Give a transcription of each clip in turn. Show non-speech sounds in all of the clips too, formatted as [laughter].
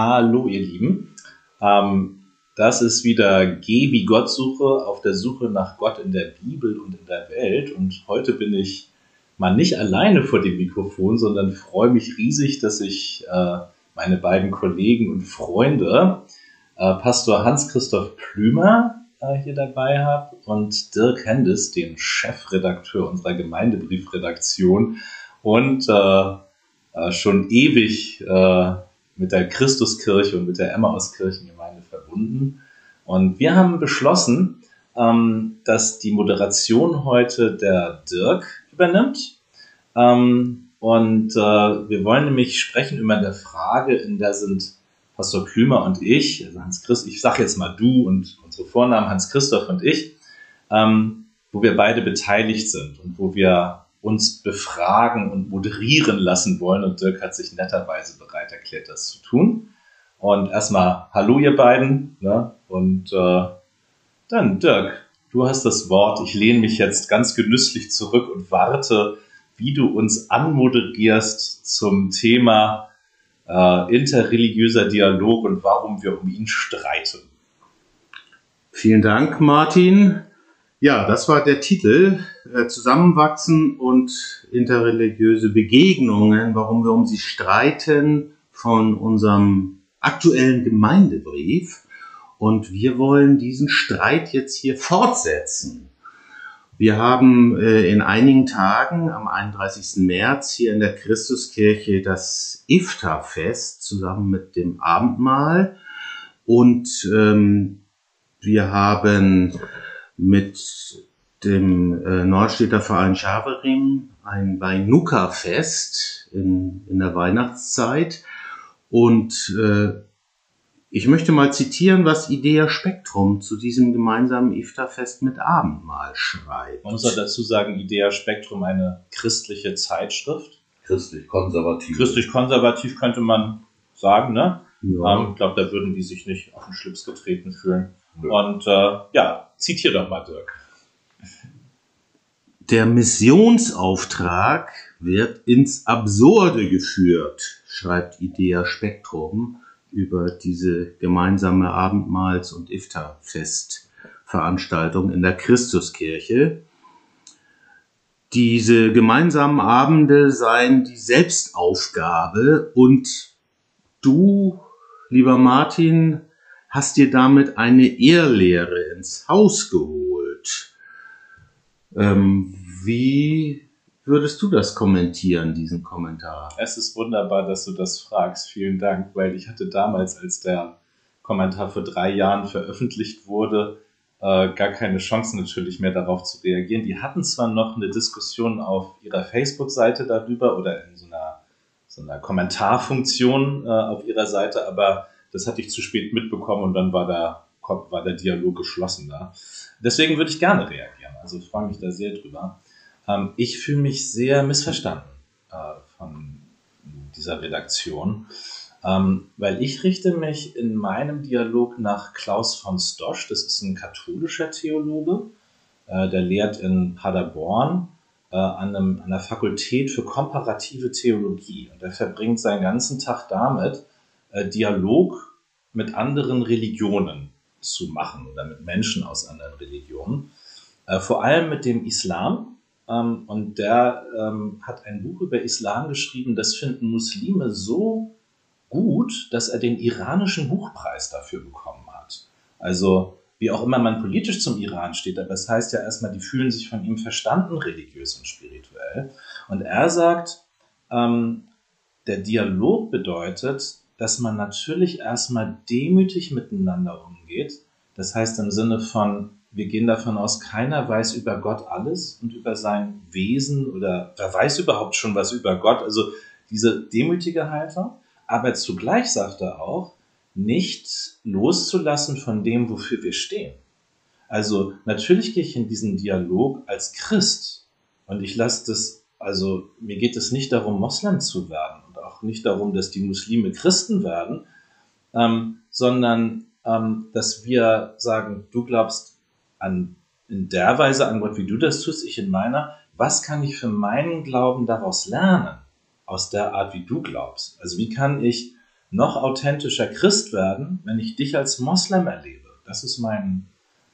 Hallo, ihr Lieben. Ähm, das ist wieder Geh wie Gottsuche auf der Suche nach Gott in der Bibel und in der Welt. Und heute bin ich mal nicht alleine vor dem Mikrofon, sondern freue mich riesig, dass ich äh, meine beiden Kollegen und Freunde, äh, Pastor Hans-Christoph Plümer, äh, hier dabei habe und Dirk Hendes, den Chefredakteur unserer Gemeindebriefredaktion und äh, äh, schon ewig äh, mit der Christuskirche und mit der Emmauskirchengemeinde verbunden. Und wir haben beschlossen, ähm, dass die Moderation heute der Dirk übernimmt. Ähm, und äh, wir wollen nämlich sprechen über eine Frage, in der sind Pastor Klümer und ich, also Hans Christ, ich sage jetzt mal du und unsere Vornamen Hans Christoph und ich, ähm, wo wir beide beteiligt sind und wo wir uns befragen und moderieren lassen wollen. Und Dirk hat sich netterweise bereit erklärt, das zu tun. Und erstmal Hallo, ihr beiden. Ne? Und äh, dann, Dirk, du hast das Wort. Ich lehne mich jetzt ganz genüsslich zurück und warte, wie du uns anmoderierst zum Thema äh, interreligiöser Dialog und warum wir um ihn streiten. Vielen Dank, Martin. Ja, das war der Titel. Äh, Zusammenwachsen und interreligiöse Begegnungen, warum wir um sie streiten, von unserem aktuellen Gemeindebrief. Und wir wollen diesen Streit jetzt hier fortsetzen. Wir haben äh, in einigen Tagen am 31. März hier in der Christuskirche das Iftar-Fest zusammen mit dem Abendmahl. Und ähm, wir haben mit dem äh, Nordstädter Verein Schaverim ein Beinuka-Fest in, in der Weihnachtszeit. Und äh, ich möchte mal zitieren, was Idea Spektrum zu diesem gemeinsamen Iftar-Fest mit Abendmahl schreibt. Man muss auch dazu sagen, Idea Spektrum eine christliche Zeitschrift. Christlich-konservativ. Christlich-konservativ könnte man sagen, ne? Ja. Ähm, ich glaube, da würden die sich nicht auf den Schlips getreten fühlen. Und äh, ja, zitiere doch mal, Dirk. Der Missionsauftrag wird ins Absurde geführt, schreibt Idea Spektrum über diese gemeinsame Abendmahls- und Iftar-Festveranstaltung in der Christuskirche. Diese gemeinsamen Abende seien die Selbstaufgabe und du, lieber Martin, hast dir damit eine Ehrlehre ins Haus geholt. Ähm, wie würdest du das kommentieren, diesen Kommentar? Es ist wunderbar, dass du das fragst. Vielen Dank, weil ich hatte damals, als der Kommentar vor drei Jahren veröffentlicht wurde, äh, gar keine Chance natürlich mehr darauf zu reagieren. Die hatten zwar noch eine Diskussion auf ihrer Facebook-Seite darüber oder in so einer, so einer Kommentarfunktion äh, auf ihrer Seite, aber das hatte ich zu spät mitbekommen und dann war der, war der Dialog geschlossen da. Deswegen würde ich gerne reagieren. Also ich freue mich da sehr drüber. Ähm, ich fühle mich sehr missverstanden äh, von dieser Redaktion, ähm, weil ich richte mich in meinem Dialog nach Klaus von Stosch. Das ist ein katholischer Theologe, äh, der lehrt in Paderborn äh, an, einem, an der Fakultät für komparative Theologie. Und er verbringt seinen ganzen Tag damit, Dialog mit anderen Religionen zu machen oder mit Menschen aus anderen Religionen. Äh, vor allem mit dem Islam. Ähm, und der ähm, hat ein Buch über Islam geschrieben, das finden Muslime so gut, dass er den iranischen Buchpreis dafür bekommen hat. Also wie auch immer man politisch zum Iran steht, aber es das heißt ja erstmal, die fühlen sich von ihm verstanden, religiös und spirituell. Und er sagt, ähm, der Dialog bedeutet, dass man natürlich erstmal demütig miteinander umgeht. Das heißt im Sinne von, wir gehen davon aus, keiner weiß über Gott alles und über sein Wesen oder wer weiß überhaupt schon was über Gott. Also diese demütige Haltung. Aber zugleich sagt er auch, nicht loszulassen von dem, wofür wir stehen. Also natürlich gehe ich in diesen Dialog als Christ und ich lasse das, also mir geht es nicht darum, Moslem zu werden auch nicht darum, dass die Muslime Christen werden, ähm, sondern ähm, dass wir sagen, du glaubst an, in der Weise an Gott, wie du das tust, ich in meiner. Was kann ich für meinen Glauben daraus lernen? Aus der Art, wie du glaubst. Also wie kann ich noch authentischer Christ werden, wenn ich dich als Moslem erlebe. Das ist mein,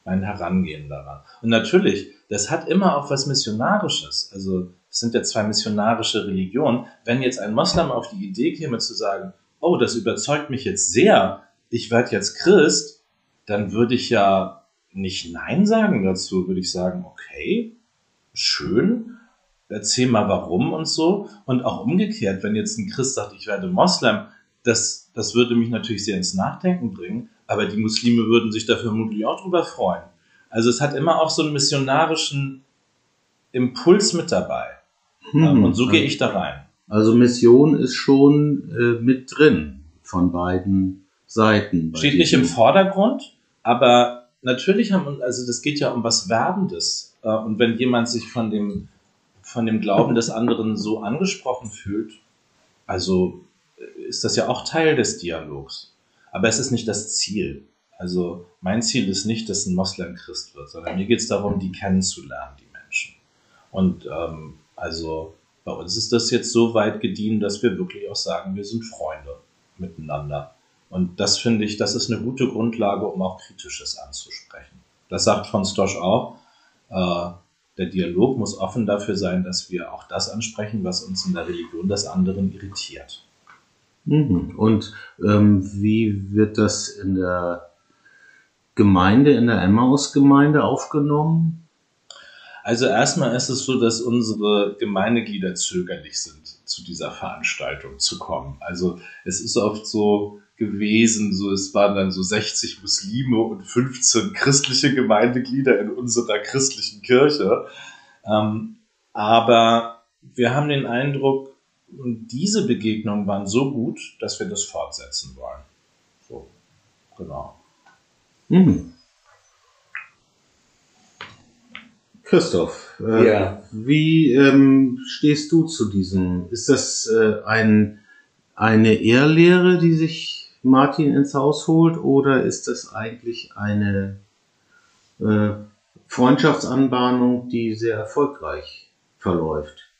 mein Herangehen daran. Und natürlich, das hat immer auch was Missionarisches. Also es sind ja zwei missionarische Religionen. Wenn jetzt ein Moslem auf die Idee käme zu sagen, oh, das überzeugt mich jetzt sehr, ich werde jetzt Christ, dann würde ich ja nicht Nein sagen dazu, würde ich sagen, okay, schön, erzähl mal warum und so. Und auch umgekehrt, wenn jetzt ein Christ sagt, ich werde Moslem, das, das würde mich natürlich sehr ins Nachdenken bringen, aber die Muslime würden sich da vermutlich auch drüber freuen. Also es hat immer auch so einen missionarischen Impuls mit dabei. Hm. Und so gehe ich da rein. Also Mission ist schon äh, mit drin von beiden Seiten. Steht nicht im Vordergrund, aber natürlich haben, also das geht ja um was Werbendes. Äh, und wenn jemand sich von dem, von dem Glauben des anderen so angesprochen fühlt, also äh, ist das ja auch Teil des Dialogs. Aber es ist nicht das Ziel. Also mein Ziel ist nicht, dass ein Moslem Christ wird, sondern mir geht es darum, die kennenzulernen, die Menschen. Und ähm, also bei uns ist das jetzt so weit gediehen, dass wir wirklich auch sagen, wir sind Freunde miteinander. Und das finde ich, das ist eine gute Grundlage, um auch Kritisches anzusprechen. Das sagt von Stosch auch. Äh, der Dialog muss offen dafür sein, dass wir auch das ansprechen, was uns in der Religion des anderen irritiert. Mhm. Und ähm, wie wird das in der Gemeinde, in der Emmaus-Gemeinde aufgenommen? Also erstmal ist es so, dass unsere Gemeindeglieder zögerlich sind, zu dieser Veranstaltung zu kommen. Also es ist oft so, gewesen. So, es waren dann so 60 Muslime und 15 christliche Gemeindeglieder in unserer christlichen Kirche. Ähm, aber wir haben den Eindruck, diese Begegnungen waren so gut, dass wir das fortsetzen wollen. So, genau. Mhm. Christoph, äh, ja. wie ähm, stehst du zu diesem? Ist das äh, ein, eine Ehrlehre, die sich Martin ins Haus holt oder ist das eigentlich eine äh, Freundschaftsanbahnung, die sehr erfolgreich verläuft?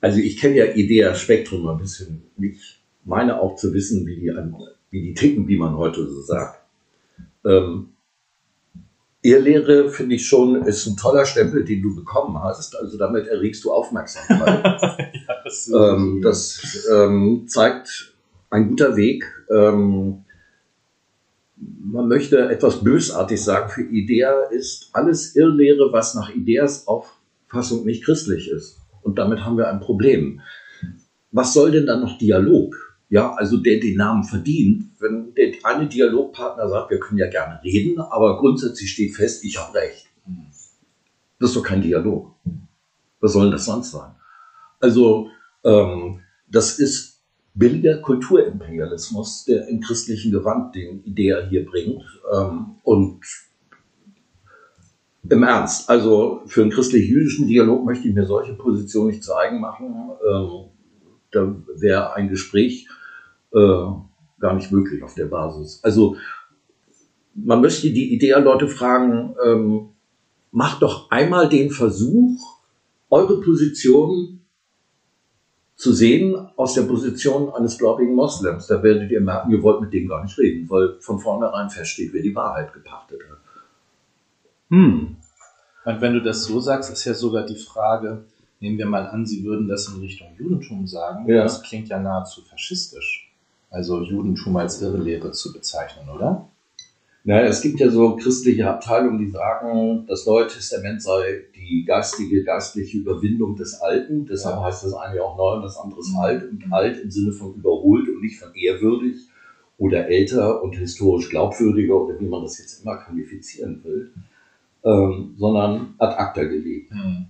Also ich kenne ja Idea Spektrum ein bisschen. Ich meine auch zu wissen, wie die, wie die ticken, wie man heute so sagt. Ähm, Ehrlehre finde ich schon, ist ein toller Stempel, den du bekommen hast. Also damit erregst du Aufmerksamkeit. [laughs] ja, das, ähm, das ähm, zeigt ein guter Weg. Ähm, man möchte etwas bösartig sagen, für Idea ist alles Irrlehre, was nach Ideas Auffassung nicht christlich ist. Und damit haben wir ein Problem. Was soll denn dann noch Dialog? Ja, also der den Namen verdient, wenn der eine Dialogpartner sagt, wir können ja gerne reden, aber grundsätzlich steht fest, ich habe recht. Das ist doch kein Dialog. Was soll denn das sonst sein? Also ähm, das ist billiger Kulturimperialismus, der im christlichen Gewand den Idea hier bringt. Ähm, und im Ernst, also für einen christlich-jüdischen Dialog möchte ich mir solche Positionen nicht zu eigen machen. Ähm, da wäre ein Gespräch äh, gar nicht möglich auf der Basis. Also man möchte die Idea-Leute fragen, ähm, macht doch einmal den Versuch, eure Position zu sehen aus der Position eines gläubigen Moslems. Da werdet ihr merken, ihr wollt mit dem gar nicht reden, weil von vornherein feststeht, wer die Wahrheit gepachtet hat. Hm. Und wenn du das so sagst, ist ja sogar die Frage, nehmen wir mal an, sie würden das in Richtung Judentum sagen, ja. das klingt ja nahezu faschistisch. Also Judentum als Irrlehre zu bezeichnen, oder? Naja, es gibt ja so christliche Abteilungen, die sagen, das Neue Testament sei die geistige, geistliche Überwindung des Alten. Deshalb ja. heißt das eine auch neu und das andere ist alt. Und alt im Sinne von überholt und nicht von ehrwürdig oder älter und historisch glaubwürdiger oder wie man das jetzt immer qualifizieren will, ähm, sondern ad acta gelegt. Mhm.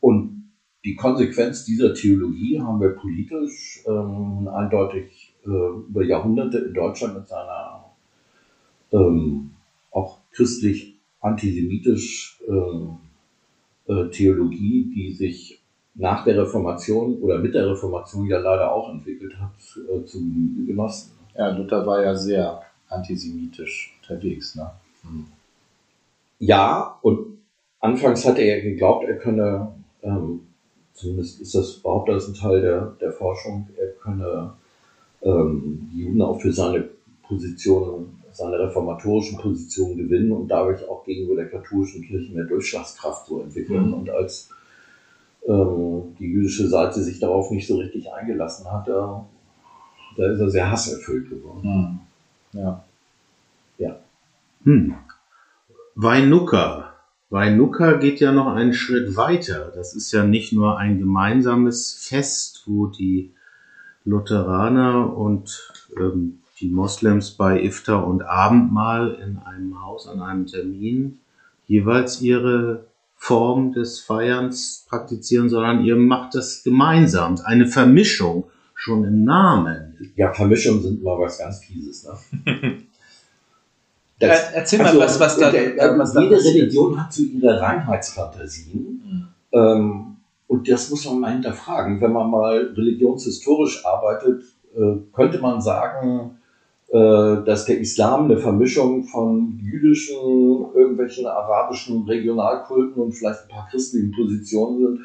Und die Konsequenz dieser Theologie haben wir politisch ähm, eindeutig äh, über Jahrhunderte in Deutschland mit seiner ähm, auch christlich antisemitisch äh, äh, Theologie, die sich nach der Reformation oder mit der Reformation ja leider auch entwickelt hat, äh, zu genossen. Ja, Luther war ja sehr antisemitisch unterwegs. Ne? Hm. Ja, und anfangs hatte er geglaubt, er könne ähm, zumindest ist das, behauptet das ein Teil der, der Forschung, er könne ähm, die Juden auch für seine Position, seine reformatorischen Positionen gewinnen und dadurch auch gegenüber der katholischen Kirche mehr Durchschlagskraft so entwickeln. Mhm. Und als ähm, die jüdische Seite sich darauf nicht so richtig eingelassen hat, da, da ist er sehr hasserfüllt geworden. Mhm. Ja. Ja. Hm. Weinuka. Weinuka geht ja noch einen Schritt weiter. Das ist ja nicht nur ein gemeinsames Fest, wo die Lutheraner und ähm, die Moslems bei Iftar und Abendmahl in einem Haus an einem Termin jeweils ihre Form des Feierns praktizieren, sondern ihr macht das gemeinsam. Eine Vermischung schon im Namen. Ja, Vermischungen sind immer was ganz Fieses. Ne? [laughs] Das, Erzähl mal, also, was, was da. Der, äh, was jede da Religion hat so ihre Reinheitsfantasien. Mhm. Ähm, und das muss man mal hinterfragen. Wenn man mal religionshistorisch arbeitet, äh, könnte man sagen, äh, dass der Islam eine Vermischung von jüdischen, irgendwelchen arabischen Regionalkulten und vielleicht ein paar christlichen Positionen sind.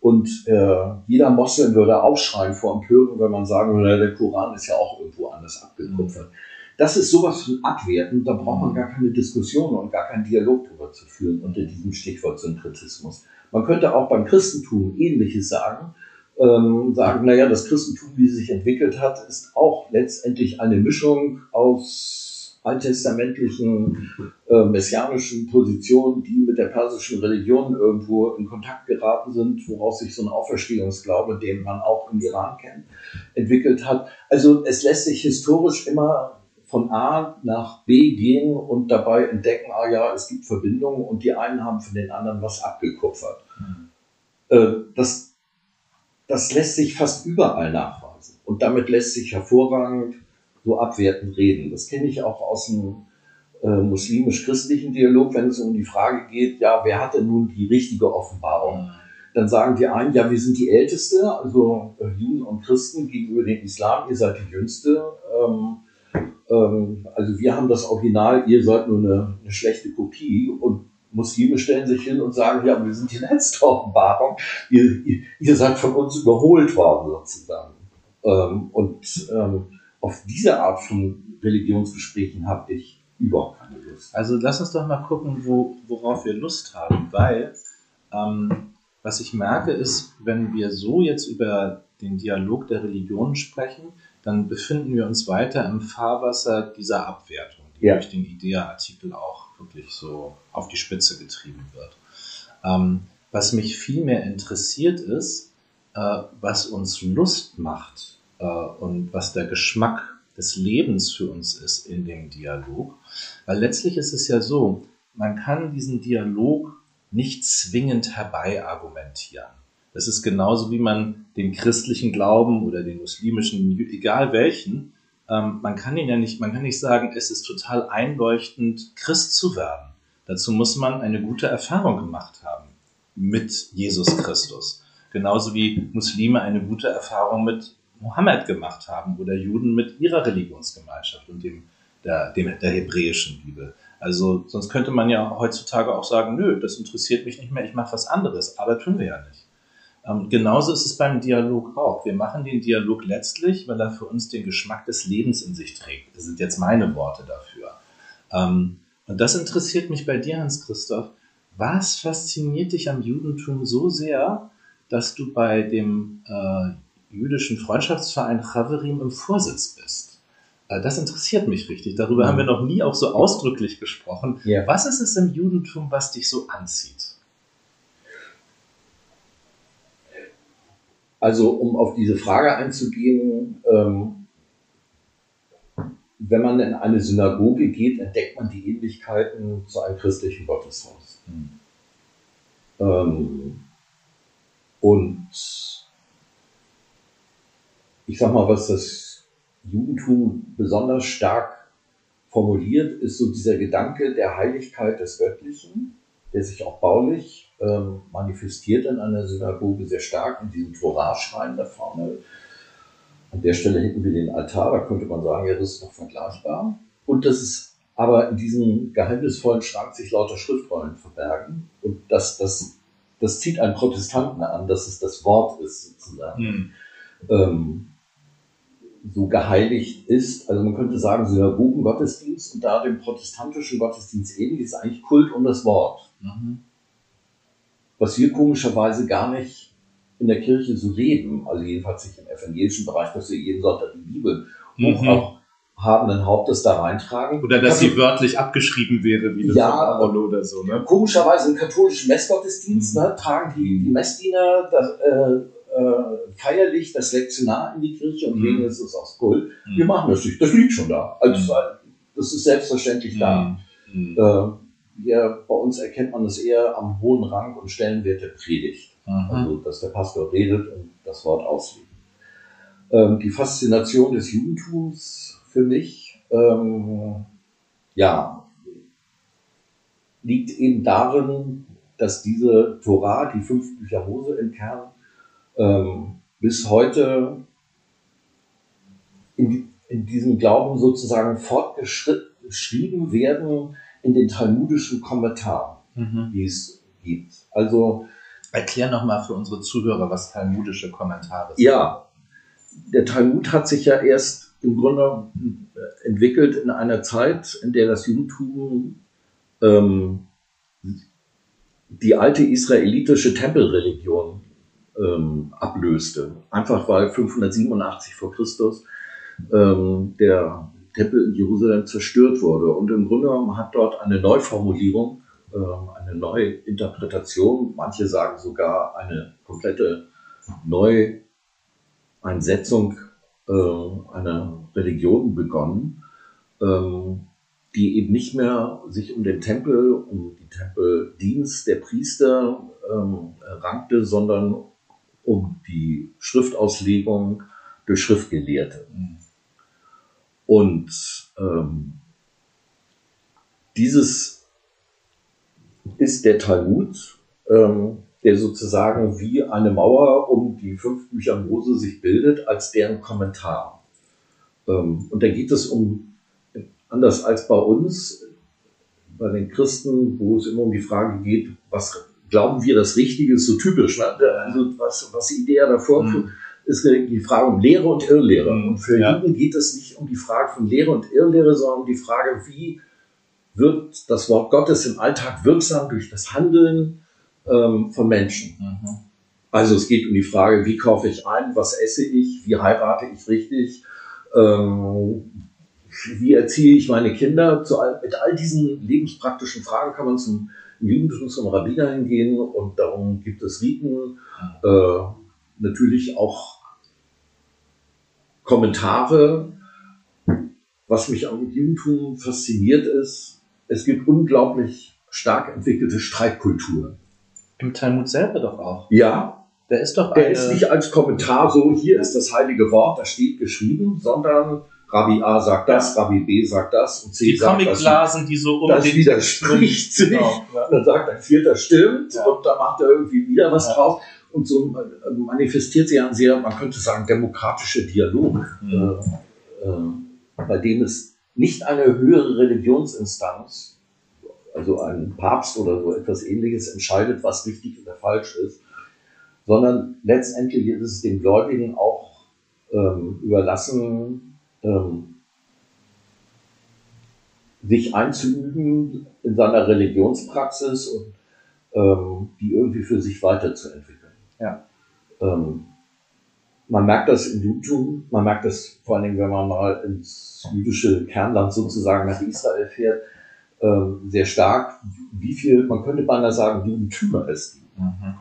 Und äh, jeder Moslem würde aufschreien vor Empörung, wenn man sagen würde, der Koran ist ja auch irgendwo anders abgekupfert. Mhm. Das ist sowas von abwertend, da braucht man gar keine Diskussion und gar keinen Dialog darüber zu führen unter diesem Stichwort Synkretismus. Man könnte auch beim Christentum Ähnliches sagen, ähm, sagen, naja, das Christentum, wie es sich entwickelt hat, ist auch letztendlich eine Mischung aus alttestamentlichen, äh, messianischen Positionen, die mit der persischen Religion irgendwo in Kontakt geraten sind, woraus sich so ein Auferstehungsglaube, den man auch im Iran kennt, entwickelt hat. Also es lässt sich historisch immer von A nach B gehen und dabei entdecken, ah ja, es gibt Verbindungen und die einen haben von den anderen was abgekupfert. Mhm. Äh, das, das lässt sich fast überall nachweisen und damit lässt sich hervorragend so abwertend reden. Das kenne ich auch aus dem äh, muslimisch-christlichen Dialog, wenn es um die Frage geht, ja, wer hatte nun die richtige Offenbarung? Mhm. Dann sagen die einen, ja, wir sind die Älteste, also äh, Juden und Christen gegenüber dem Islam, ihr seid die Jüngste. Ähm, ähm, also wir haben das Original, ihr seid nur eine, eine schlechte Kopie und Muslime stellen sich hin und sagen, ja, wir sind die letzte Offenbarung, ihr, ihr, ihr seid von uns überholt worden sozusagen. Ähm, und ähm, auf diese Art von Religionsgesprächen habe ich überhaupt keine Lust. Also lass uns doch mal gucken, wo, worauf wir Lust haben, weil ähm, was ich merke ist, wenn wir so jetzt über den Dialog der Religionen sprechen, dann befinden wir uns weiter im Fahrwasser dieser Abwertung, die ja. durch den IDEA-Artikel auch wirklich so auf die Spitze getrieben wird. Ähm, was mich viel mehr interessiert ist, äh, was uns Lust macht äh, und was der Geschmack des Lebens für uns ist in dem Dialog. Weil letztlich ist es ja so, man kann diesen Dialog nicht zwingend herbei argumentieren. Das ist genauso wie man den christlichen Glauben oder den muslimischen, egal welchen, ähm, man kann ihn ja nicht, man kann nicht sagen, es ist total einleuchtend, Christ zu werden. Dazu muss man eine gute Erfahrung gemacht haben mit Jesus Christus. Genauso wie Muslime eine gute Erfahrung mit Mohammed gemacht haben oder Juden mit ihrer Religionsgemeinschaft und dem, der, dem, der hebräischen Bibel. Also sonst könnte man ja heutzutage auch sagen, nö, das interessiert mich nicht mehr, ich mache was anderes, aber tun wir ja nicht. Ähm, genauso ist es beim Dialog auch. Wir machen den Dialog letztlich, weil er für uns den Geschmack des Lebens in sich trägt. Das sind jetzt meine Worte dafür. Ähm, und das interessiert mich bei dir, Hans-Christoph. Was fasziniert dich am Judentum so sehr, dass du bei dem äh, jüdischen Freundschaftsverein Chaverim im Vorsitz bist? Äh, das interessiert mich richtig. Darüber mhm. haben wir noch nie auch so ausdrücklich gesprochen. Yeah. Was ist es im Judentum, was dich so anzieht? Also um auf diese Frage einzugehen, ähm, wenn man in eine Synagoge geht, entdeckt man die Ähnlichkeiten zu einem christlichen Gotteshaus. Mhm. Ähm, und ich sag mal, was das Judentum besonders stark formuliert, ist so dieser Gedanke der Heiligkeit des Göttlichen, der sich auch baulich ähm, manifestiert in einer Synagoge sehr stark in diesem Torahschrein da vorne. An der Stelle hätten wir den Altar, da könnte man sagen, ja, das ist noch vergleichbar. Und das ist aber in diesem geheimnisvollen Schrank sich lauter Schriftrollen verbergen und dass das das zieht einen Protestanten an, dass es das Wort ist, sozusagen. Mhm. Ähm, so geheiligt ist. Also man könnte sagen, Synagogen-Gottesdienst und da dem protestantischen Gottesdienst ähnlich ist eigentlich Kult um das Wort. Mhm. Was wir komischerweise gar nicht in der Kirche so leben, also jedenfalls nicht im evangelischen Bereich, dass wir jeden Sonntag die Bibel Mhm. auch habenden Hauptes da reintragen. Oder dass Also, sie wörtlich abgeschrieben wäre, wie das Ja, Apollo oder so, ne? Komischerweise im katholischen Messgottesdienst Mhm. ne, tragen die, die Messdiener das, äh, äh, feierlich das Lektionar in die Kirche und Mhm. legen es aufs Kult. Mhm. Wir machen das nicht, das liegt schon da. Also, das ist selbstverständlich da. Mhm. Äh, wir, bei uns erkennt man es eher am hohen Rang und Stellenwert der Predigt. Mhm. Also, dass der Pastor redet und das Wort auslegt. Ähm, die Faszination des Judentums für mich, ähm, ja, liegt eben darin, dass diese Torah, die fünf Bücher Mose im Kern, ähm, bis heute in, in diesem Glauben sozusagen fortgeschrieben werden in den talmudischen Kommentaren, Mhm. die es gibt. Also Erklär nochmal für unsere Zuhörer, was talmudische Kommentare sind. Ja, der Talmud hat sich ja erst im Grunde äh, entwickelt in einer Zeit, in der das Judentum ähm, die alte israelitische Tempelreligion ähm, ablöste. Einfach weil 587 vor Christus ähm, der Tempel in Jerusalem zerstört wurde. Und im Grunde genommen hat dort eine Neuformulierung, ähm, eine neue Interpretation, manche sagen sogar eine komplette Neueinsetzung äh, einer Religion begonnen, ähm, die eben nicht mehr sich um den Tempel, um die Tempeldienst der Priester ähm, rankte, sondern um die Schriftauslegung durch Schriftgelehrte. Und ähm, dieses ist der Talmud, ähm, der sozusagen wie eine Mauer um die fünf Bücher Mose sich bildet, als deren Kommentar. Ähm, und da geht es um, anders als bei uns, bei den Christen, wo es immer um die Frage geht, was glauben wir das Richtige ist, so typisch. Ne? Also was, was Idee davor Mhm. Ist die Frage um Lehre und Irrlehre. Mhm, Und für ja. Juden geht es nicht um die Frage von Lehre und Irrlehre, sondern um die Frage, wie wird das Wort Gottes im Alltag wirksam durch das Handeln ähm, von Menschen. Mhm. Also es geht um die Frage, wie kaufe ich ein, was esse ich, wie heirate ich richtig, ähm, wie erziehe ich meine Kinder. All, mit all diesen lebenspraktischen Fragen kann man zum Judentum zum Rabbiner hingehen und darum gibt es Riten, äh, natürlich auch Kommentare. Was mich am Judentum fasziniert ist, es gibt unglaublich stark entwickelte Streitkulturen. Im Talmud selber doch auch. Ja, Der ist doch der eine, ist nicht als Kommentar so, hier ist das heilige Wort, da steht geschrieben, sondern Rabbi A sagt das, Rabbi B sagt das und C die sagt das. Comicblasen, die so um Das den widerspricht sich. Genau, ja. Dann sagt ein Vierter stimmt Ja. und dann macht er irgendwie wieder was Ja. draus. Und so äh, manifestiert sich ein sehr, man könnte sagen, demokratischer Dialog, Mhm. äh, äh, bei dem es nicht eine höhere Religionsinstanz, also ein Papst oder so etwas ähnliches, entscheidet, was richtig oder falsch ist, sondern letztendlich ist es den Gläubigen auch ähm, überlassen, ähm, sich einzuüben in seiner Religionspraxis und ähm, die irgendwie für sich weiterzuentwickeln. Ja. Ähm, man merkt das im Judentum, man merkt das vor allen Dingen, wenn man mal ins jüdische Kernland sozusagen nach Israel fährt, ähm, sehr stark, wie viel, man könnte beinahe sagen, Judentümer es gibt. Mhm.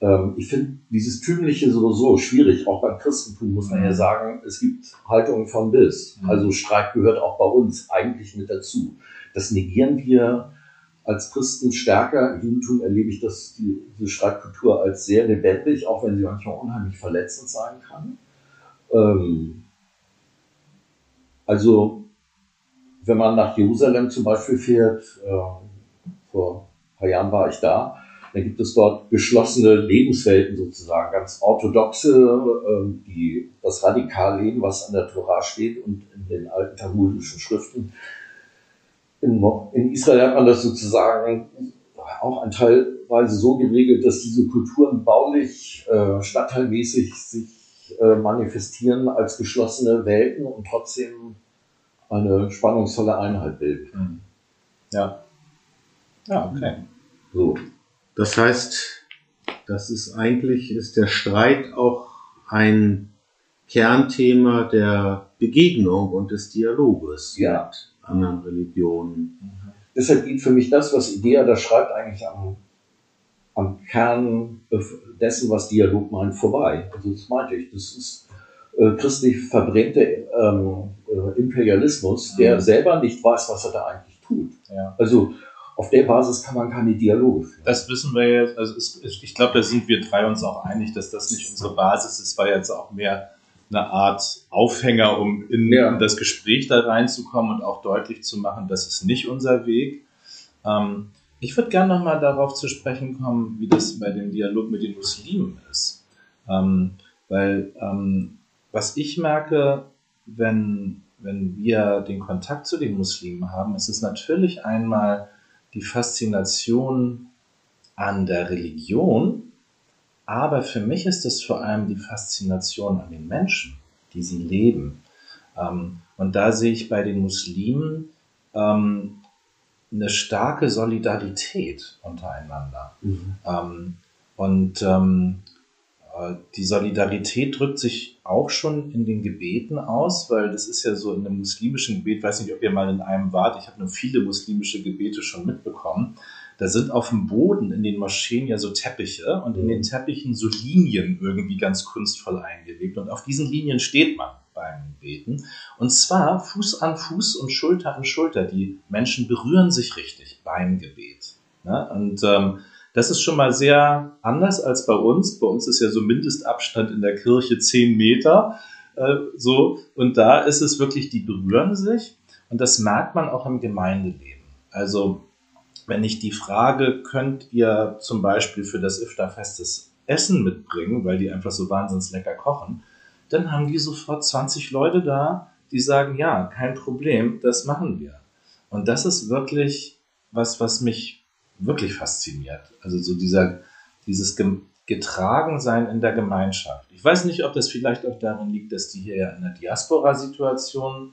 Ähm, ich finde dieses Tümliche sowieso schwierig, auch beim Christentum muss man ja Mhm. sagen, es gibt Haltungen von bis. Mhm. Also Streit gehört auch bei uns eigentlich mit dazu. Das negieren wir als Christen stärker. Im Judentum erlebe ich das, die, diese Streitkultur als sehr lebendig, auch wenn sie manchmal unheimlich verletzend sein kann. Ähm, also wenn man nach Jerusalem zum Beispiel fährt, äh, vor ein paar Jahren war ich da, dann gibt es dort geschlossene Lebenswelten sozusagen, ganz orthodoxe, ähm, die das radikal leben, was an der Tora steht und in den alten talmudischen Schriften. In, in Israel hat man das sozusagen auch ein Teil Weise so geregelt, dass diese Kulturen baulich, äh, stadtteilmäßig sich äh, manifestieren als geschlossene Welten und trotzdem eine spannungsvolle Einheit bilden. Mhm. Ja. Ja, okay. So. Das heißt, das ist eigentlich, ist der Streit auch ein Kernthema der Begegnung und des Dialoges Ja. mit anderen Religionen. Deshalb geht für mich das, was Idea da schreibt, eigentlich am, am Kern dessen, was Dialog meint, vorbei. Also das meinte ich. Das ist äh, christlich verbrennte ähm, äh, Imperialismus, der Mhm. selber nicht weiß, was er da eigentlich tut. Ja. Also auf der Basis kann man keine Dialoge führen. Das wissen wir jetzt, also es, ich glaube, da sind wir drei uns auch einig, dass das nicht unsere Basis ist, war jetzt auch mehr eine Art Aufhänger, um in, Ja. in das Gespräch da reinzukommen und auch deutlich zu machen, das ist nicht unser Weg. Ähm, ich würde gerne nochmal darauf zu sprechen kommen, wie das bei dem Dialog mit den Muslimen ist. Ähm, weil ähm, was ich merke, wenn, wenn wir den Kontakt zu den Muslimen haben, ist es natürlich einmal die Faszination an der Religion, aber für mich ist es vor allem die Faszination an den Menschen, die sie leben. Ähm, und da sehe ich bei den Muslimen ähm, eine starke Solidarität untereinander. Ähm, und äh, die Solidarität drückt sich auch schon in den Gebeten aus, weil das ist ja so in einem muslimischen Gebet, weiß nicht, ob ihr mal in einem wart, ich habe nur viele muslimische Gebete schon mitbekommen. Da sind auf dem Boden in den Moscheen ja so Teppiche und in den Teppichen so Linien irgendwie ganz kunstvoll eingelegt. Und auf diesen Linien steht man beim Beten. Und zwar Fuß an Fuß und Schulter an Schulter. Die Menschen berühren sich richtig beim Gebet. Ne? Und ähm, das ist schon mal sehr anders als bei uns. Bei uns ist ja so Mindestabstand in der Kirche 10 Meter. Äh, so. Und da ist es wirklich, die berühren sich. Und das merkt man auch im Gemeindeleben. Also, wenn ich die Frage, könnt ihr zum Beispiel für das Iftarfest das Essen mitbringen, weil die einfach so wahnsinnig lecker kochen, dann haben die sofort 20 Leute da, die sagen, ja, kein Problem, das machen wir. Und das ist wirklich was, was mich wirklich fasziniert. Also so dieser, dieses Ge- Getragensein in der Gemeinschaft. Ich weiß nicht, ob das vielleicht auch darin liegt, dass die hier ja in der Diaspora-Situation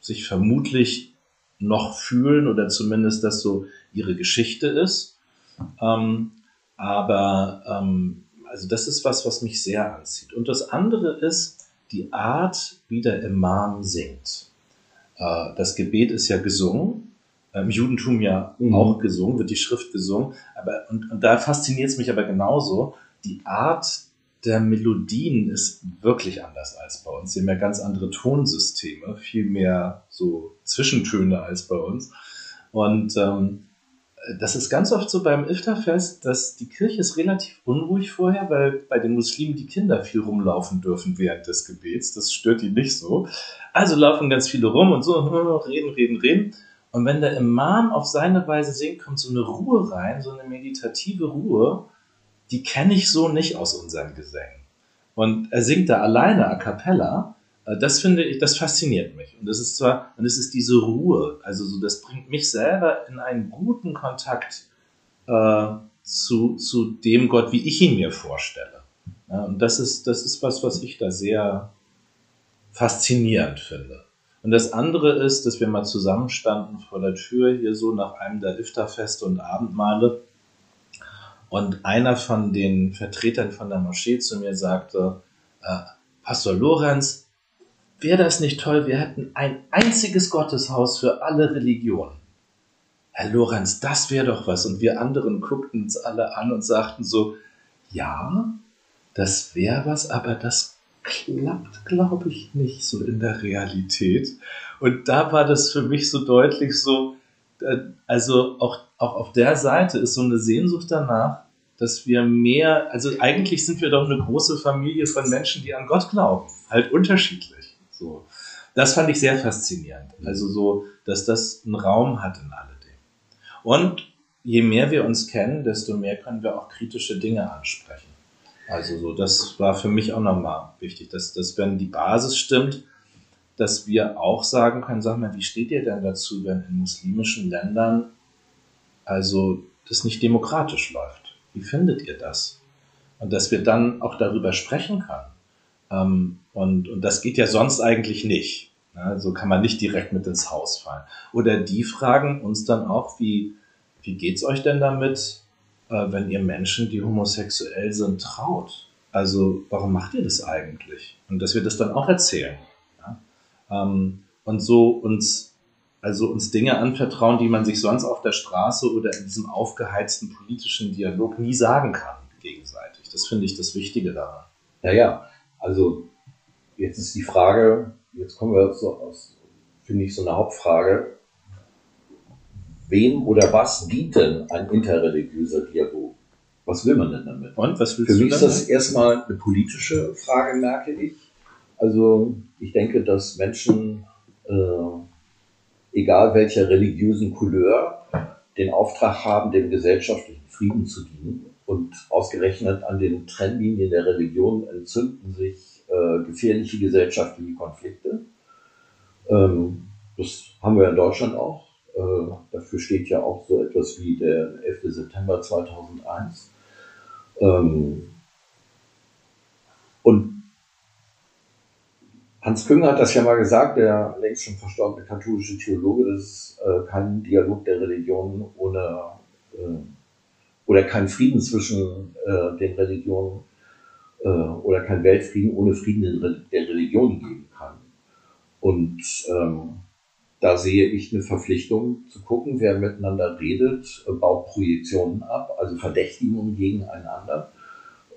sich vermutlich noch fühlen oder zumindest das so ihre Geschichte ist. Ähm, aber ähm, also das ist was, was mich sehr anzieht. Und das andere ist die Art, wie der Imam singt. Äh, das Gebet ist ja gesungen, im Judentum ja Mhm. auch gesungen, wird die Schrift gesungen. Aber, und, und da fasziniert es mich aber genauso, die Art der Melodien ist wirklich anders als bei uns. Sie haben ja ganz andere Tonsysteme, viel mehr so Zwischentöne als bei uns. Und ähm, das ist ganz oft so beim Iftarfest, dass die Kirche ist relativ unruhig vorher, weil bei den Muslimen die Kinder viel rumlaufen dürfen während des Gebets. Das stört die nicht so. Also laufen ganz viele rum und so [laughs] reden, reden, reden. Und wenn der Imam auf seine Weise singt, kommt so eine Ruhe rein, so eine meditative Ruhe, die kenne ich so nicht aus unseren Gesängen. Und er singt da alleine a cappella. Äh, Das finde ich, das fasziniert mich. Und das ist zwar, und es ist diese Ruhe, also so, das bringt mich selber in einen guten Kontakt äh, zu, zu dem Gott, wie ich ihn mir vorstelle. Ja, und das ist, das ist was, was ich da sehr faszinierend finde. Und das andere ist, dass wir mal zusammenstanden vor der Tür hier so nach einem der Iftarfeste und Abendmale. Und einer von den Vertretern von der Moschee zu mir sagte, äh, Pastor Lorenz, wäre das nicht toll, wir hätten ein einziges Gotteshaus für alle Religionen. Herr Lorenz, das wäre doch was. Und wir anderen guckten uns alle an und sagten so, ja, das wäre was, aber das klappt, glaube ich, nicht so in der Realität. Und da war das für mich so deutlich so, äh, also auch, auch auf der Seite ist so eine Sehnsucht danach, dass wir mehr, also eigentlich sind wir doch eine große Familie von Menschen, die an Gott glauben, halt unterschiedlich. So. Das fand ich sehr faszinierend. Also so, dass das einen Raum hat in alledem. Und je mehr wir uns kennen, desto mehr können wir auch kritische Dinge ansprechen. Also so, das war für mich auch nochmal wichtig, dass, dass wenn die Basis stimmt, dass wir auch sagen können, sag mal, wie steht ihr denn dazu, wenn in muslimischen Ländern also das nicht demokratisch läuft? Wie findet ihr das? Und dass wir dann auch darüber sprechen können. Ähm, und, und das geht ja sonst eigentlich nicht. Ne? So kann man nicht direkt mit ins Haus fallen. Oder die fragen uns dann auch, wie, wie geht's euch denn damit, äh, wenn ihr Menschen, die homosexuell sind, traut? Also warum macht ihr das eigentlich? Und dass wir das dann auch erzählen. Ja? Ähm, und so uns also uns Dinge anvertrauen, die man sich sonst auf der Straße oder in diesem aufgeheizten politischen Dialog nie sagen kann, gegenseitig. Das finde ich das Wichtige daran. Ja, ja. Also jetzt ist die Frage, jetzt kommen wir so aus, finde ich, so eine Hauptfrage. Wem oder was dient denn ein interreligiöser Dialog? Was will man denn damit? Und was willst Für mich ist das erstmal eine politische Frage, merke ich. Also ich denke, dass Menschen äh, egal welcher religiösen Couleur, den Auftrag haben, dem gesellschaftlichen Frieden zu dienen. Und ausgerechnet an den Trennlinien der Religion entzünden sich äh, gefährliche gesellschaftliche Konflikte. Ähm, das haben wir in Deutschland auch. Äh, dafür steht ja auch so etwas wie der 11. September 2001. Ähm, und Hans Künger hat das ja mal gesagt, der längst schon verstorbene katholische Theologe, das ist äh, kein Dialog der Religionen ohne äh, oder kein Frieden zwischen äh, den Religionen äh, oder kein Weltfrieden ohne Frieden der Religionen geben kann. Und ähm, da sehe ich eine Verpflichtung zu gucken, wer miteinander redet, baut Projektionen ab, also Verdächtigungen gegeneinander.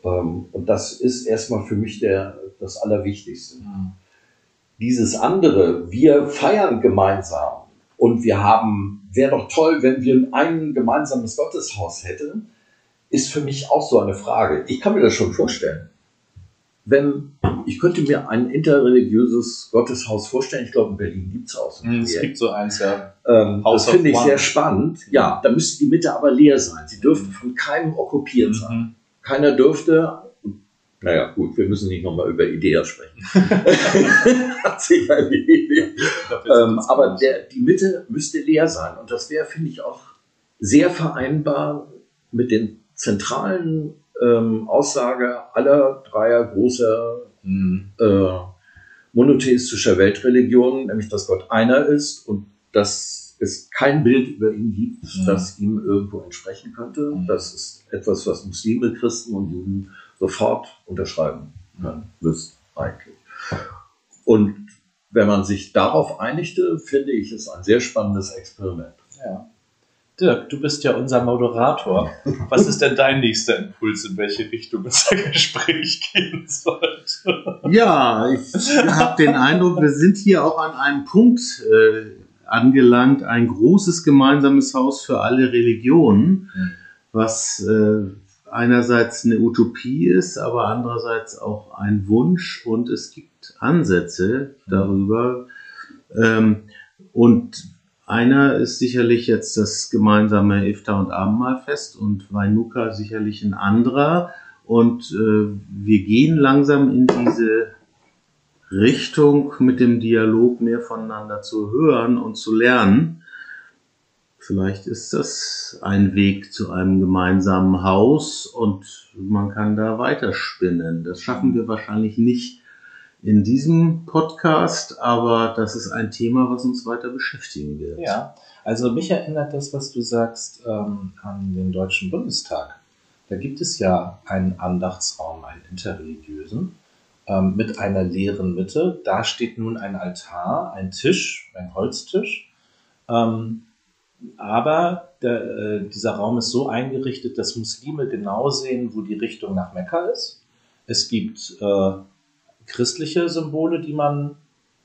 Ähm, und das ist erstmal für mich der, das Allerwichtigste. Mhm dieses andere, wir feiern gemeinsam und wir haben, wäre doch toll, wenn wir ein gemeinsames Gotteshaus hätten, ist für mich auch so eine Frage. Ich kann mir das schon vorstellen. Wenn, ich könnte mir ein interreligiöses Gotteshaus vorstellen, ich glaube in Berlin gibt es auch so. Mm, es gibt so eins, ja. Ähm, das finde ich sehr spannend. Ja, da müsste die Mitte aber leer sein. Sie dürfte von keinem okkupiert sein. Mhm. Keiner dürfte naja, gut, wir müssen nicht nochmal über Idea sprechen. [laughs] Hat sich erledigt. Ähm, aber der, die Mitte müsste leer sein. Und das wäre, finde ich, auch sehr vereinbar mit den zentralen ähm, Aussage aller dreier großer mhm. äh, monotheistischer Weltreligionen, nämlich dass Gott einer ist und dass es kein Bild über ihn gibt, mhm. das ihm irgendwo entsprechen könnte. Mhm. Das ist etwas, was Muslime, Christen und Juden sofort unterschreiben können, müssen eigentlich. Und wenn man sich darauf einigte, finde ich es ein sehr spannendes Experiment. Ja. Dirk, du bist ja unser Moderator. Was ist denn dein nächster Impuls, in welche Richtung unser Gespräch gehen sollte? Ja, ich habe den Eindruck, wir sind hier auch an einem Punkt äh, angelangt, ein großes gemeinsames Haus für alle Religionen, was äh, einerseits eine Utopie ist, aber andererseits auch ein Wunsch und es gibt Ansätze darüber. Ähm, und einer ist sicherlich jetzt das gemeinsame Iftar- und Abendmahlfest und Weinuka sicherlich ein anderer. Und äh, wir gehen langsam in diese Richtung, mit dem Dialog mehr voneinander zu hören und zu lernen. Vielleicht ist das ein Weg zu einem gemeinsamen Haus und man kann da weiterspinnen. Das schaffen wir wahrscheinlich nicht in diesem Podcast, aber das ist ein Thema, was uns weiter beschäftigen wird. Ja, also mich erinnert das, was du sagst, ähm, an den Deutschen Bundestag. Da gibt es ja einen Andachtsraum, einen interreligiösen, ähm, mit einer leeren Mitte. Da steht nun ein Altar, ein Tisch, ein Holztisch. Ähm, aber der, äh, dieser Raum ist so eingerichtet, dass Muslime genau sehen, wo die Richtung nach Mekka ist. Es gibt äh, christliche Symbole, die man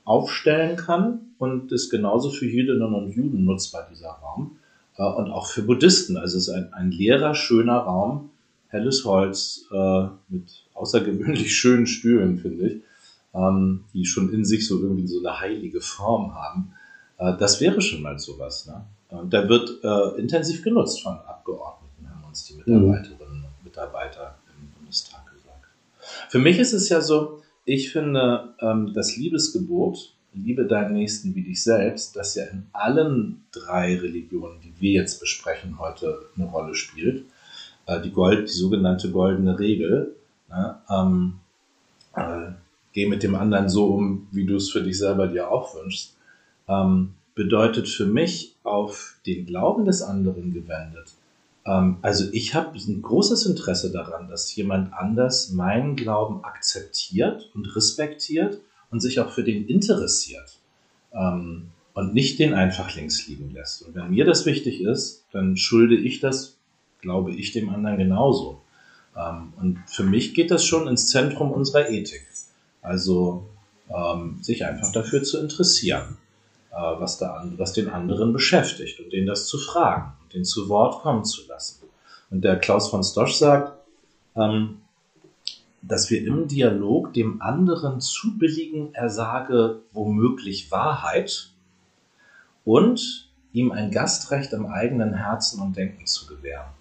aufstellen kann und ist genauso für Jüdinnen und Juden nutzbar, dieser Raum. Äh, und auch für Buddhisten. Also es ist ein, ein leerer, schöner Raum, helles Holz äh, mit außergewöhnlich [laughs] schönen Stühlen, finde ich, ähm, die schon in sich so irgendwie so eine heilige Form haben. Äh, das wäre schon mal sowas. Ne? Und der wird äh, intensiv genutzt von Abgeordneten, haben uns die Mitarbeiterinnen und Mitarbeiter im Bundestag gesagt. Für mich ist es ja so, ich finde, ähm, das Liebesgebot, liebe deinen Nächsten wie dich selbst, das ja in allen drei Religionen, die wir jetzt besprechen, heute eine Rolle spielt, äh, die Gold, die sogenannte goldene Regel. Ne? Ähm, äh, geh mit dem anderen so um, wie du es für dich selber dir auch wünschst, ähm, bedeutet für mich auf den Glauben des anderen gewendet. Ähm, also ich habe ein großes Interesse daran, dass jemand anders meinen Glauben akzeptiert und respektiert und sich auch für den interessiert ähm, und nicht den einfach links liegen lässt. Und wenn mir das wichtig ist, dann schulde ich das, glaube ich, dem anderen genauso. Ähm, und für mich geht das schon ins Zentrum unserer Ethik. Also sich einfach dafür zu interessieren, was, da, was den anderen beschäftigt und den das zu fragen und den zu Wort kommen zu lassen. Und der Klaus von Stosch sagt, ähm, dass wir im Dialog dem anderen zubilligen, er sage womöglich Wahrheit und ihm ein Gastrecht am eigenen Herzen und Denken zu gewähren.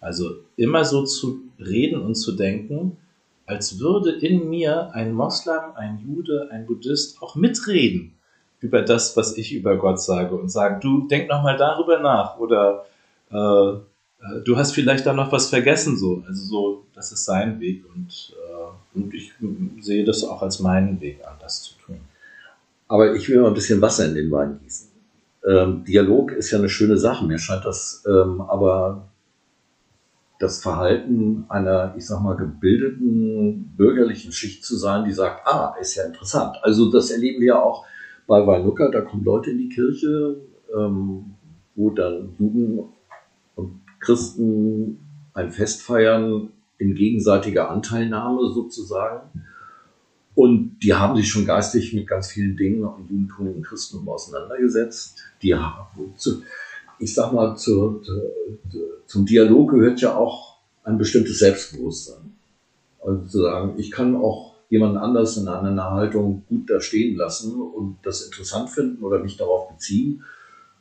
Also immer so zu reden und zu denken, als würde in mir ein Moslem, ein Jude, ein Buddhist auch mitreden über das, was ich über Gott sage und sagen, du denk noch mal darüber nach oder äh, äh, du hast vielleicht da noch was vergessen so. Also so, das ist sein Weg und, äh, und ich sehe das auch als meinen Weg an, das zu tun. Aber ich will mal ein bisschen Wasser in den Wein gießen. Ähm, Dialog ist ja eine schöne Sache. Mir scheint das ähm, aber das Verhalten einer, ich sag mal, gebildeten bürgerlichen Schicht zu sein, die sagt, ah, ist ja interessant. Also das erleben wir ja auch bei Weinucker, da kommen Leute in die Kirche, ähm, wo dann Juden und Christen ein Fest feiern in gegenseitiger Anteilnahme sozusagen. Und die haben sich schon geistig mit ganz vielen Dingen im Judentum und Christentum auseinandergesetzt. Die haben, ich sag mal, zu, zum Dialog gehört ja auch ein bestimmtes Selbstbewusstsein. Also zu sagen, ich kann auch jemand anders in einer Haltung gut da stehen lassen und das interessant finden oder mich darauf beziehen.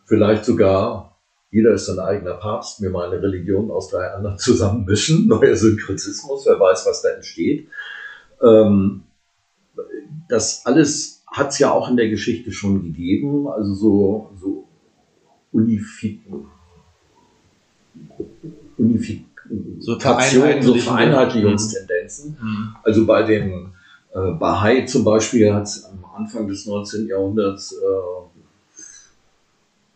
Vielleicht sogar, jeder ist sein eigener Papst, mir meine Religion aus drei anderen [laughs] zusammenmischen, neuer Synkretismus, wer weiß, was da entsteht. Ähm, das alles hat es ja auch in der Geschichte schon gegeben, also so, so Unifik Unifik so, so Vereinheitlichungstendenzen. Mhm. Also bei den äh, Bahai zum Beispiel hat es am Anfang des 19. Jahrhunderts, äh,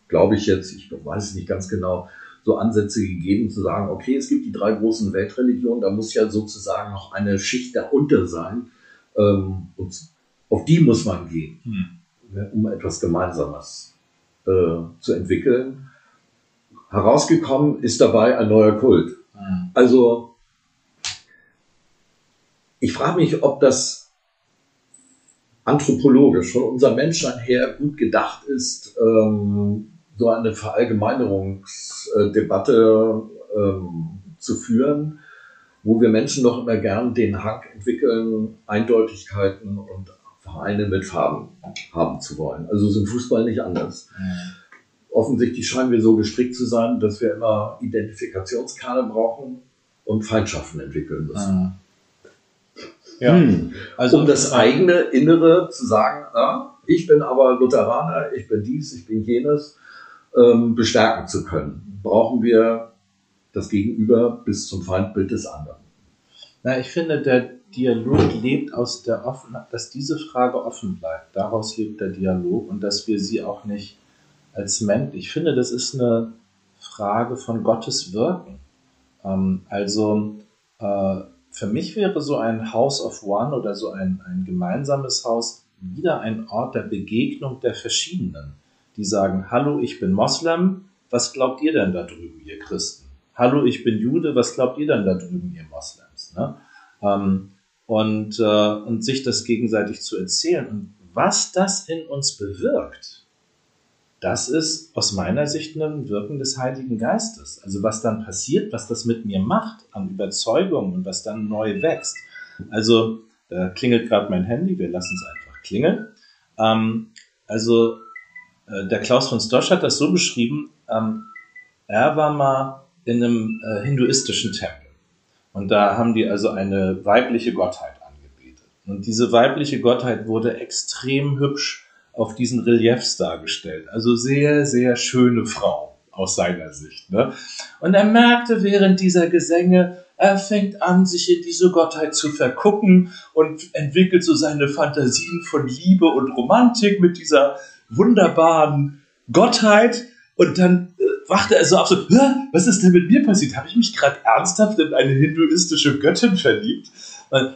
glaube ich jetzt, ich weiß es nicht ganz genau, so Ansätze gegeben zu sagen, okay, es gibt die drei großen Weltreligionen, da muss ja sozusagen noch eine Schicht darunter sein ähm, und auf die muss man gehen, mhm. um etwas Gemeinsames äh, zu entwickeln. Herausgekommen ist dabei ein neuer Kult. Mhm. Also ich frage mich, ob das anthropologisch von unserem Menschsein her gut gedacht ist, ähm, so eine Verallgemeinerungsdebatte ähm, zu führen, wo wir Menschen doch immer gern den Hang entwickeln, Eindeutigkeiten und Vereine mit Farben haben zu wollen. Also ist im Fußball nicht anders. Mhm offensichtlich scheinen wir so gestrickt zu sein, dass wir immer Identifikationskarte brauchen und Feindschaften entwickeln müssen. Mhm. Ja. Hm. Also, um das eigene Innere zu sagen, ah, ich bin aber Lutheraner, ich bin dies, ich bin jenes, ähm, bestärken zu können, brauchen wir das Gegenüber bis zum Feindbild des anderen. Na, ich finde, der Dialog lebt aus der Offenheit, dass diese Frage offen bleibt. Daraus lebt der Dialog und dass wir sie auch nicht als Mensch, ich finde, das ist eine Frage von Gottes Wirken. Ähm, also äh, für mich wäre so ein House of One oder so ein, ein gemeinsames Haus wieder ein Ort der Begegnung der Verschiedenen, die sagen, hallo, ich bin Moslem, was glaubt ihr denn da drüben, ihr Christen? Hallo, ich bin Jude, was glaubt ihr denn da drüben, ihr Moslems? Ne? Ähm, und, äh, und sich das gegenseitig zu erzählen und was das in uns bewirkt, das ist aus meiner Sicht ein Wirken des Heiligen Geistes. Also was dann passiert, was das mit mir macht an Überzeugung und was dann neu wächst. Also da klingelt gerade mein Handy, wir lassen es einfach klingeln. Ähm, also äh, der Klaus von Stosch hat das so beschrieben, ähm, er war mal in einem äh, hinduistischen Tempel und da haben die also eine weibliche Gottheit angebetet. Und diese weibliche Gottheit wurde extrem hübsch auf diesen Reliefs dargestellt. Also sehr, sehr schöne Frau. aus seiner Sicht. Ne? Und er merkte während dieser Gesänge, er fängt an, sich in diese Gottheit zu vergucken und entwickelt so seine Fantasien von Liebe und Romantik mit dieser wunderbaren Gottheit. Und dann äh, wachte er so auf, so, was ist denn mit mir passiert? Habe ich mich gerade ernsthaft in eine hinduistische Göttin verliebt?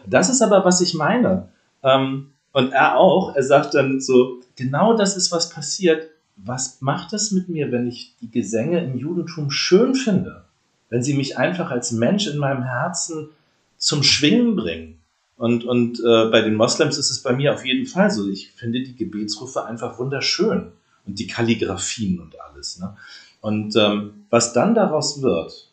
Das ist aber, was ich meine. Ähm, und er auch, er sagt dann so, genau das ist, was passiert. Was macht es mit mir, wenn ich die Gesänge im Judentum schön finde? Wenn sie mich einfach als Mensch in meinem Herzen zum Schwingen bringen? Und, und äh, bei den Moslems ist es bei mir auf jeden Fall so. Ich finde die Gebetsrufe einfach wunderschön. Und die Kalligraphien und alles. Ne? Und ähm, was dann daraus wird,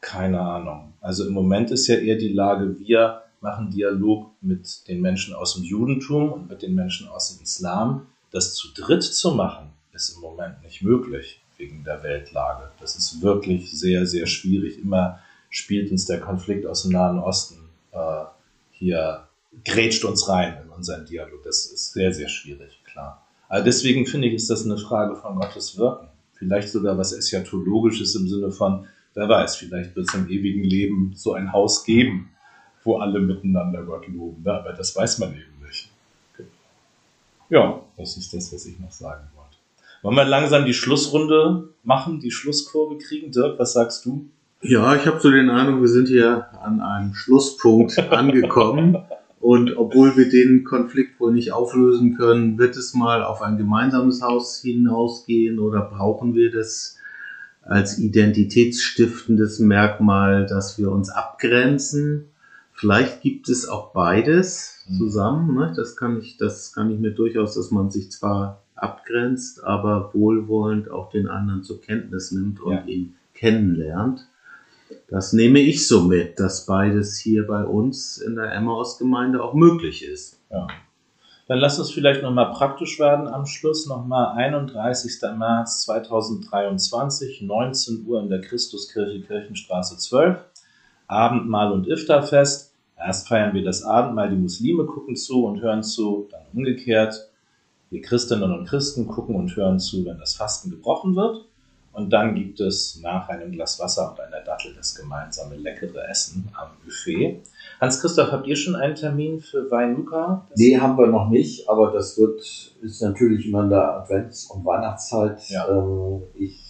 keine Ahnung. Also im Moment ist ja eher die Lage, wir machen Dialog mit den Menschen aus dem Judentum und mit den Menschen aus dem Islam. Das zu dritt zu machen, ist im Moment nicht möglich wegen der Weltlage. Das ist wirklich sehr, sehr schwierig. Immer spielt uns der Konflikt aus dem Nahen Osten äh, hier, grätscht uns rein in unseren Dialog. Das ist sehr, sehr schwierig, klar. Aber deswegen finde ich, ist das eine Frage von Gottes Wirken. Vielleicht sogar was Eschatologisches im Sinne von, wer weiß, vielleicht wird es im ewigen Leben so ein Haus geben, wo alle miteinander Gott loben. Ne? Aber das weiß man eben nicht. Ja, das ist das, was ich noch sagen wollte. Wollen wir langsam die Schlussrunde machen, die Schlusskurve kriegen? Dirk, was sagst du? Ja, ich habe so den Eindruck, wir sind hier an einem Schlusspunkt [laughs] angekommen. Und obwohl wir den Konflikt wohl nicht auflösen können, wird es mal auf ein gemeinsames Haus hinausgehen oder brauchen wir das als identitätsstiftendes Merkmal, dass wir uns abgrenzen Vielleicht gibt es auch beides mhm. zusammen. Ne? Das kann ich, das kann ich mir durchaus, dass man sich zwar abgrenzt, aber wohlwollend auch den anderen zur Kenntnis nimmt und ja. ihn kennenlernt. Das nehme ich so mit, dass beides hier bei uns in der Emmaus-Gemeinde auch möglich ist. Ja. Dann lass uns vielleicht nochmal praktisch werden am Schluss. Nochmal 31. März 2023, 19 Uhr in der Christuskirche Kirchenstraße 12. Abendmahl und Iftarfest. Erst feiern wir das Abendmahl, die Muslime gucken zu und hören zu, dann umgekehrt. Wir Christinnen und Christen gucken und hören zu, wenn das Fasten gebrochen wird. Und dann gibt es nach einem Glas Wasser und einer Dattel das gemeinsame leckere Essen am Buffet. Hans-Christoph, habt ihr schon einen Termin für Weinuka? Nee, haben wir noch nicht, aber das wird, ist natürlich immer in der Advents- und Weihnachtszeit. Ja. Ähm, ich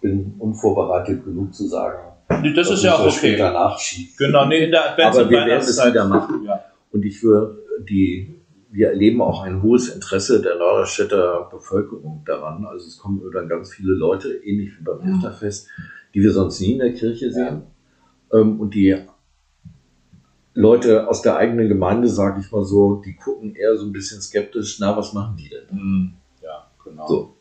bin unvorbereitet genug zu sagen, Nee, das, ist ja auch okay. nachschieben. Genau, nee, in der Advents Aber wir werden es wieder machen. Ja. Und ich würde die, wir erleben auch ein hohes Interesse der Norderstädter Bevölkerung daran. Also es kommen dann ganz viele Leute, ähnlich wie beim Hüfterfest, die wir sonst nie in der Kirche sehen. Ja. Ähm, und die Leute aus der eigenen Gemeinde, sage ich mal so, die gucken eher so ein bisschen skeptisch, na, was machen die denn? Mhm. Ja, genau. So.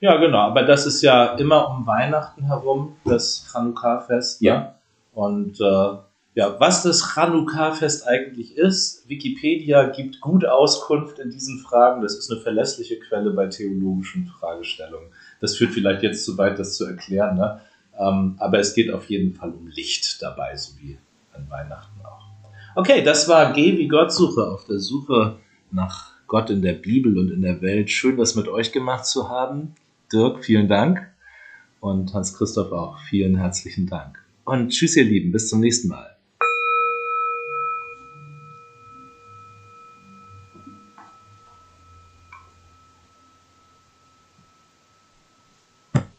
Ja, genau. Aber das ist ja immer um Weihnachten herum, das Chanukka-Fest. Ne? Ja. Und äh, ja, was das Chanukka-Fest eigentlich ist, Wikipedia gibt gut Auskunft in diesen Fragen. Das ist eine verlässliche Quelle bei theologischen Fragestellungen. Das führt vielleicht jetzt zu weit, das zu erklären. Ne? Ähm, aber es geht auf jeden Fall um Licht dabei, so wie an Weihnachten auch. Okay, das war Geh wie Gottsuche auf der Suche nach Gott in der Bibel und in der Welt. Schön, das mit euch gemacht zu haben. Dirk, vielen Dank. Und Hans-Christoph auch, vielen herzlichen Dank. Und tschüss, ihr Lieben, bis zum nächsten Mal.